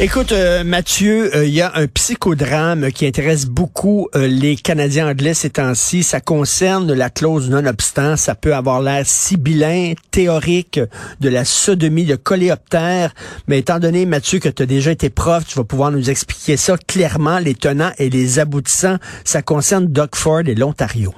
Écoute, euh, Mathieu, euh, il y a un psychodrame qui intéresse beaucoup euh, les Canadiens anglais ces temps-ci. Ça concerne la clause non-obstant. Ça peut avoir l'air sibyllin, théorique, de la sodomie de coléoptère. Mais étant donné, Mathieu, que tu as déjà été prof, tu vas pouvoir nous expliquer ça clairement, les tenants et les aboutissants. Ça concerne Doug Ford et l'Ontario.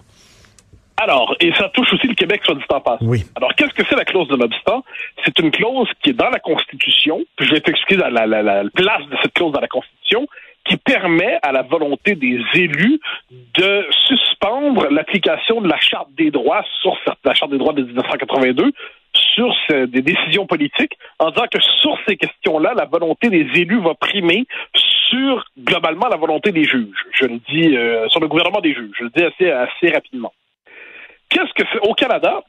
Alors, et ça touche aussi le Québec, soit dit en passant. Oui. Alors, qu'est-ce que c'est la clause de l'obstant? C'est une clause qui est dans la Constitution, puis je vais t'expliquer la, la, la, place de cette clause dans la Constitution, qui permet à la volonté des élus de suspendre l'application de la Charte des droits sur la Charte des droits de 1982 sur des décisions politiques, en disant que sur ces questions-là, la volonté des élus va primer sur globalement la volonté des juges. Je le dis euh, sur le gouvernement des juges. Je le dis assez assez rapidement. Qu'est-ce que c'est au Canada?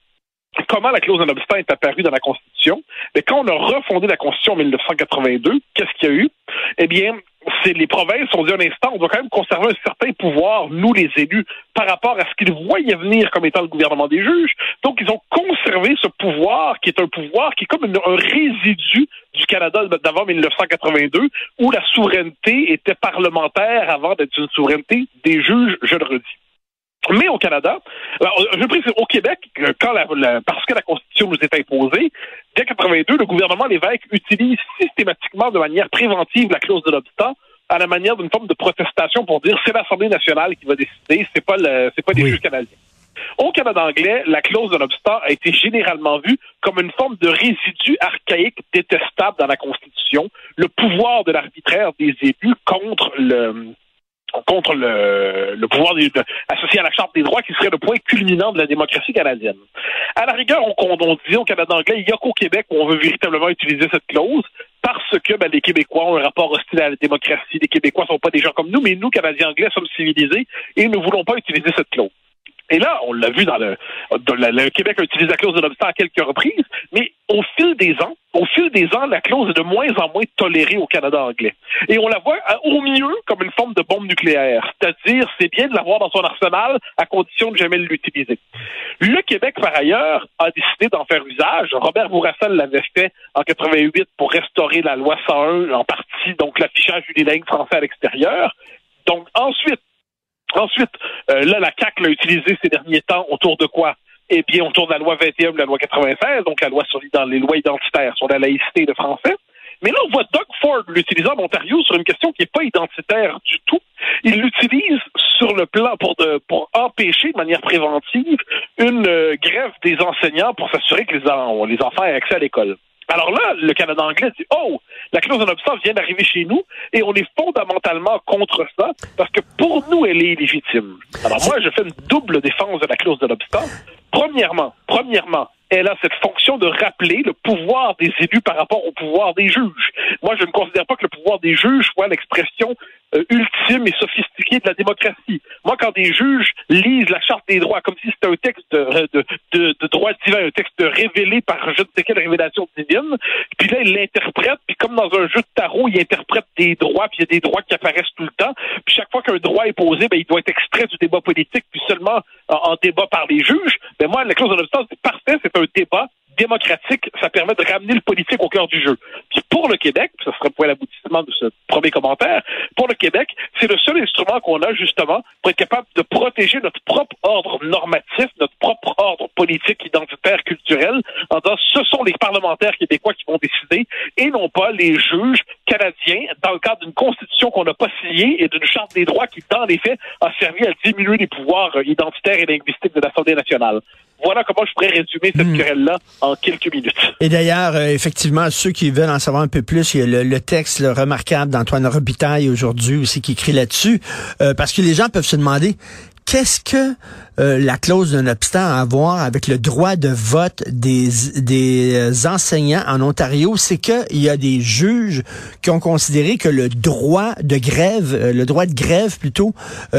Comment la clause non obstant est apparue dans la Constitution? Mais quand on a refondé la Constitution en 1982, qu'est-ce qu'il y a eu? Eh bien, c'est les provinces ont dit un instant, on doit quand même conserver un certain pouvoir, nous les élus, par rapport à ce qu'ils voyaient venir comme étant le gouvernement des juges. Donc, ils ont conservé ce pouvoir qui est un pouvoir qui est comme un résidu du Canada d'avant 1982, où la souveraineté était parlementaire avant d'être une souveraineté des juges, je le redis. Mais au Canada, alors, je précise, au Québec, quand la, parce que la Constitution nous est imposée, dès 82, le gouvernement Lévesque utilise systématiquement de manière préventive la clause de l'obstant à la manière d'une forme de protestation pour dire c'est l'Assemblée nationale qui va décider, c'est pas le, c'est pas les juges canadiens. Au Canada anglais, la clause de l'obstant a été généralement vue comme une forme de résidu archaïque détestable dans la Constitution, le pouvoir de l'arbitraire des élus contre le contre le, le pouvoir associé à la Charte des droits qui serait le point culminant de la démocratie canadienne. À la rigueur, on, on dit au Canada anglais, il n'y a qu'au Québec où on veut véritablement utiliser cette clause parce que ben, les Québécois ont un rapport hostile à la démocratie. Les Québécois sont pas des gens comme nous, mais nous, Canadiens anglais, sommes civilisés et ne voulons pas utiliser cette clause. Et là, on l'a vu dans le, le, Québec a utilisé la clause de l'obstant à quelques reprises, mais au fil des ans, au fil des ans, la clause est de moins en moins tolérée au Canada anglais. Et on la voit au mieux comme une forme de bombe nucléaire. C'est-à-dire, c'est bien de l'avoir dans son arsenal à condition de jamais l'utiliser. Le Québec, par ailleurs, a décidé d'en faire usage. Robert Bourassa l'avait fait en 88 pour restaurer la loi 101 en partie, donc l'affichage unilingue français à l'extérieur. Donc ensuite, Ensuite, euh, là, la CAC l'a utilisé ces derniers temps autour de quoi? Eh bien, autour de la loi 21 la loi 96, donc la loi sur les lois identitaires sur la laïcité de français. Mais là, on voit Doug Ford l'utiliser en Ontario sur une question qui n'est pas identitaire du tout. Il l'utilise sur le plan pour, de, pour empêcher de manière préventive une euh, grève des enseignants pour s'assurer que les, les enfants aient accès à l'école. Alors là, le Canada anglais dit Oh, la clause de obstant vient d'arriver chez nous et on est fondamentalement contre ça parce que pour nous, elle est illégitime. Alors moi, je fais une double défense de la clause de l'obstant. Premièrement, premièrement, elle a cette fonction de rappeler le pouvoir des élus par rapport au pouvoir des juges. Moi, je ne considère pas que le pouvoir des juges soit l'expression ultime et sophistiquée de la démocratie. Moi, quand des juges lisent la Charte des droits comme si c'était un texte de, de, de, de droit divin, un texte révélé par je ne sais quelle révélation divine, puis là, ils l'interprètent, puis comme dans un jeu de tarot, ils interprètent des droits, puis il y a des droits qui apparaissent tout le temps, puis chaque fois qu'un droit est posé, ben, il doit être extrait du débat politique, puis seulement en, débat par les juges. Mais ben, moi, la clause de l'obstance, c'est parfait, c'est un débat démocratique, ça permet de ramener le politique au cœur du jeu. Pour le Québec, ce serait pour l'aboutissement de ce premier commentaire, pour le Québec, c'est le seul instrument qu'on a justement pour être capable de protéger notre propre ordre normatif, notre propre ordre politique, identitaire, culturel, en disant ce sont les parlementaires québécois qui vont décider et non pas les juges canadiens dans le cadre d'une constitution qu'on n'a pas signée et d'une charte des droits qui, dans les faits, a servi à diminuer les pouvoirs identitaires et linguistiques de l'Assemblée nationale. Voilà comment je pourrais résumer cette hmm. querelle-là en quelques minutes. Et d'ailleurs, euh, effectivement, ceux qui veulent en savoir un peu plus, il y a le, texte remarquable d'Antoine Robitaille aujourd'hui aussi qui écrit là-dessus, euh, parce que les gens peuvent se demander qu'est-ce que euh, la clause d'un obstant à voir avec le droit de vote des, des euh, enseignants en Ontario? C'est qu'il y a des juges qui ont considéré que le droit de grève, euh, le droit de grève plutôt,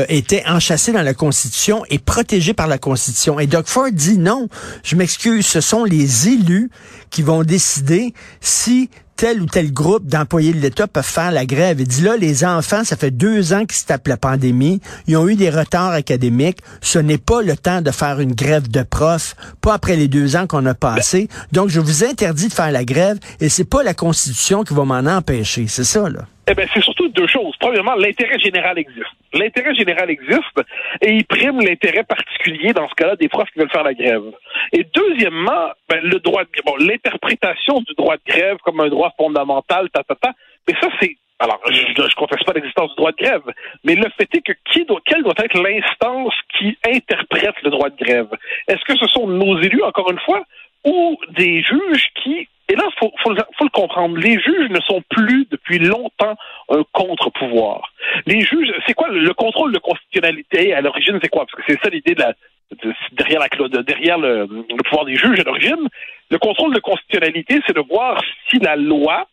était enchâssé dans la Constitution et protégé par la Constitution. Et Doug Ford dit non, je m'excuse, ce sont les élus qui vont décider si tel ou tel groupe d'employés de l'État peuvent faire la grève. Il dit là, les enfants, ça fait deux ans qu'ils se tapent la pandémie. Ils ont eu des retards académiques. Ce n'est pas le temps de faire une grève de profs, pas après les deux ans qu'on a passé. Donc, je vous interdis de faire la grève et c'est pas la Constitution qui va m'en empêcher. C'est ça, là. Eh bien, c'est surtout deux choses. Premièrement, l'intérêt général existe. L'intérêt général existe et il prime l'intérêt particulier, dans ce cas-là, des profs qui veulent faire la grève. Et deuxièmement, ben, le droit de, bon, l'interprétation du droit de grève comme un droit fondamental, ta, ta, ta, mais ça, c'est alors, je ne conteste pas l'existence du droit de grève, mais le fait est que qui doit, quelle doit être l'instance qui interprète le droit de grève? Est-ce que ce sont nos élus, encore une fois, ou des juges qui et là, faut, faut, faut, le comprendre. Les juges ne sont plus depuis longtemps un contre-pouvoir. Les juges, c'est quoi le contrôle de constitutionnalité à l'origine, c'est quoi? Parce que c'est ça l'idée de la, derrière, la, derrière le, le pouvoir des juges à l'origine. Le contrôle de constitutionnalité, c'est de voir si la loi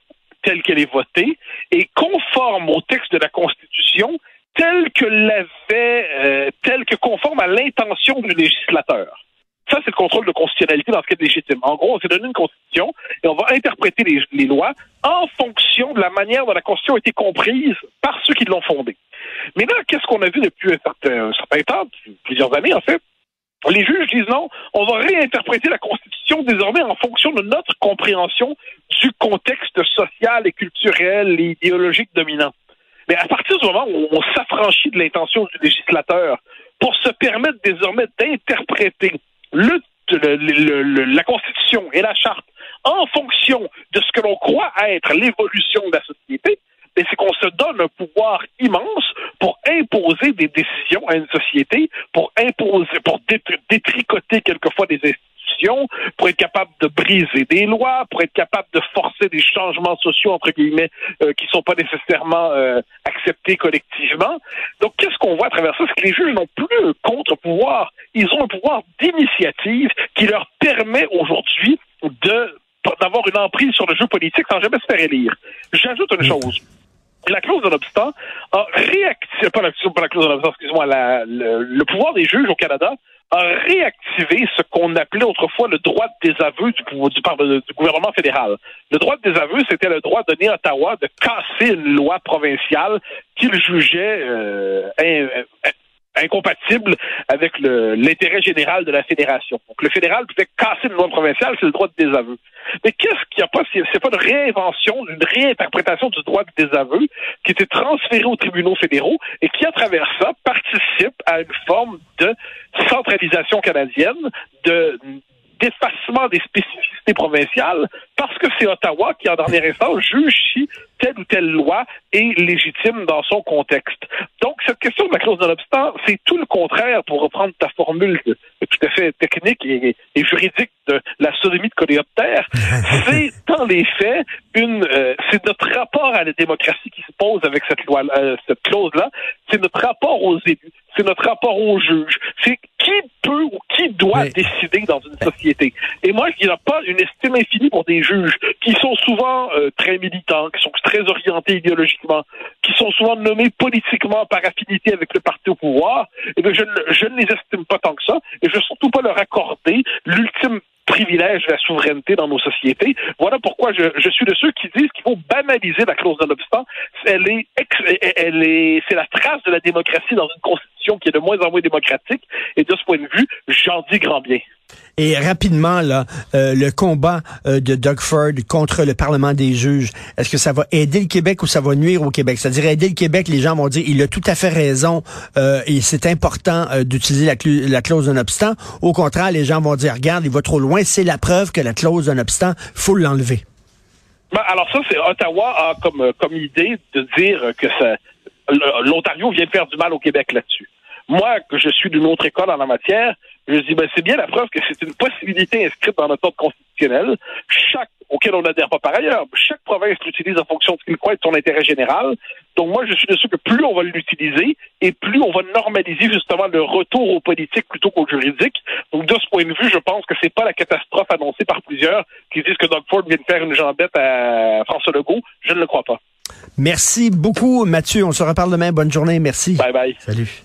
telle qu'elle est votée est conforme au texte de la Constitution tel que l'avait, euh, tel que conforme à l'intention du législateur. Ça, c'est le contrôle de constitutionnalité dans ce cas légitime. En gros, on s'est donné une constitution et on va interpréter les, lois en fonction de la manière dont la constitution a été comprise par ceux qui l'ont fondée. Mais là, qu'est-ce qu'on a vu depuis un certain, un certain temps, plusieurs années en fait? Les juges disent non, on va réinterpréter la Constitution désormais en fonction de notre compréhension du contexte social et culturel et idéologique dominant. Mais à partir du moment où on s'affranchit de l'intention du législateur pour se permettre désormais d'interpréter le, le, la Constitution et la Charte en fonction de ce que l'on croit être l'évolution de la société, mais c'est qu'on se donne un pouvoir immense pour imposer des décisions à une société, pour imposer, pour détricoter quelquefois des institutions, pour être capable de briser des lois, pour être capable de forcer des changements sociaux entre guillemets euh, qui sont pas nécessairement euh, acceptés collectivement. Donc qu'est-ce qu'on voit à travers ça, c'est que les juges n'ont plus un contre-pouvoir, ils ont un pouvoir d'initiative qui leur permet aujourd'hui de d'avoir une emprise sur le jeu politique sans jamais se faire élire. J'ajoute une chose. La clause de l'obstant a réactivé, pas la, clause de l'obstant, excusez-moi, le, pouvoir des juges au Canada a réactivé ce qu'on appelait autrefois le droit de désaveu du, du, du gouvernement fédéral. Le droit de désaveu, c'était le droit donné à Ottawa de casser une loi provinciale qu'il jugeait euh, incompatible avec l'intérêt général de la fédération. Donc le fédéral pouvait casser une loi provinciale, c'est le droit de désaveu. Mais qu'est-ce qu'il n'y a pas C'est pas une réinvention, une réinterprétation du droit de désaveu qui était transféré aux tribunaux fédéraux et qui, à travers ça, participe à une forme de centralisation canadienne, de d'effacement des spécificités provinciales parce que c'est Ottawa qui, en dernier instant, juge si telle ou telle loi est légitime dans son contexte. Donc, cette question de la clause de l'obstant, c'est tout le contraire, pour reprendre ta formule tout à fait technique et, juridique de la sodomie de coléoptère. c'est, dans les faits, une, euh, c'est notre rapport à la démocratie qui se pose avec cette loi, euh, cette clause-là. C'est notre rapport aux élus. C'est notre rapport aux juges. C'est qui peut ou qui doit décider dans une société. Et moi, il n'y a pas une estime infinie pour des juges qui sont souvent euh, très militants, qui sont très orientés idéologiquement, qui sont souvent nommés politiquement par affinité avec le parti au pouvoir. Et bien, je, ne, je ne les estime pas tant que ça, et je ne veux surtout pas leur accorder l'ultime privilège de la souveraineté dans nos sociétés. Voilà pourquoi je, je suis de ceux qui disent qu'il faut banaliser la clause de l'obstant. Elle est, elle est, c'est la trace de la démocratie dans une constitution qui est de moins en moins démocratique. Et de ce point de vue, j'en dis grand bien. Et rapidement, là, euh, le combat euh, de Doug Ford contre le Parlement des juges, est-ce que ça va aider le Québec ou ça va nuire au Québec? C'est-à-dire aider le Québec, les gens vont dire, il a tout à fait raison euh, et c'est important d'utiliser la, la, clause d'un obstant. Au contraire, les gens vont dire, regarde, il va trop loin, c'est la preuve que la clause d'un obstant, faut l'enlever. Ben, alors ça, c'est Ottawa a comme, comme idée de dire que l'Ontario vient de faire du mal au Québec là-dessus. Moi, que je suis d'une autre école en la matière, je dis, ben, c'est bien la preuve que c'est une possibilité inscrite dans notre ordre constitutionnel, chaque, auquel on n'adhère pas par ailleurs. Chaque province l'utilise en fonction de ce qu'il croit être son intérêt général. Donc, moi, je suis de ceux que plus on va l'utiliser et plus on va normaliser justement le retour aux politiques plutôt qu'aux juridiques. Donc, de ce point de vue, je pense que c'est pas la catastrophe annoncée par plusieurs qui disent que Doug Ford vient de faire une jambette à François Legault. Je ne le crois pas. Merci beaucoup, Mathieu. On se reparle demain. Bonne journée. Merci. Bye bye. Salut.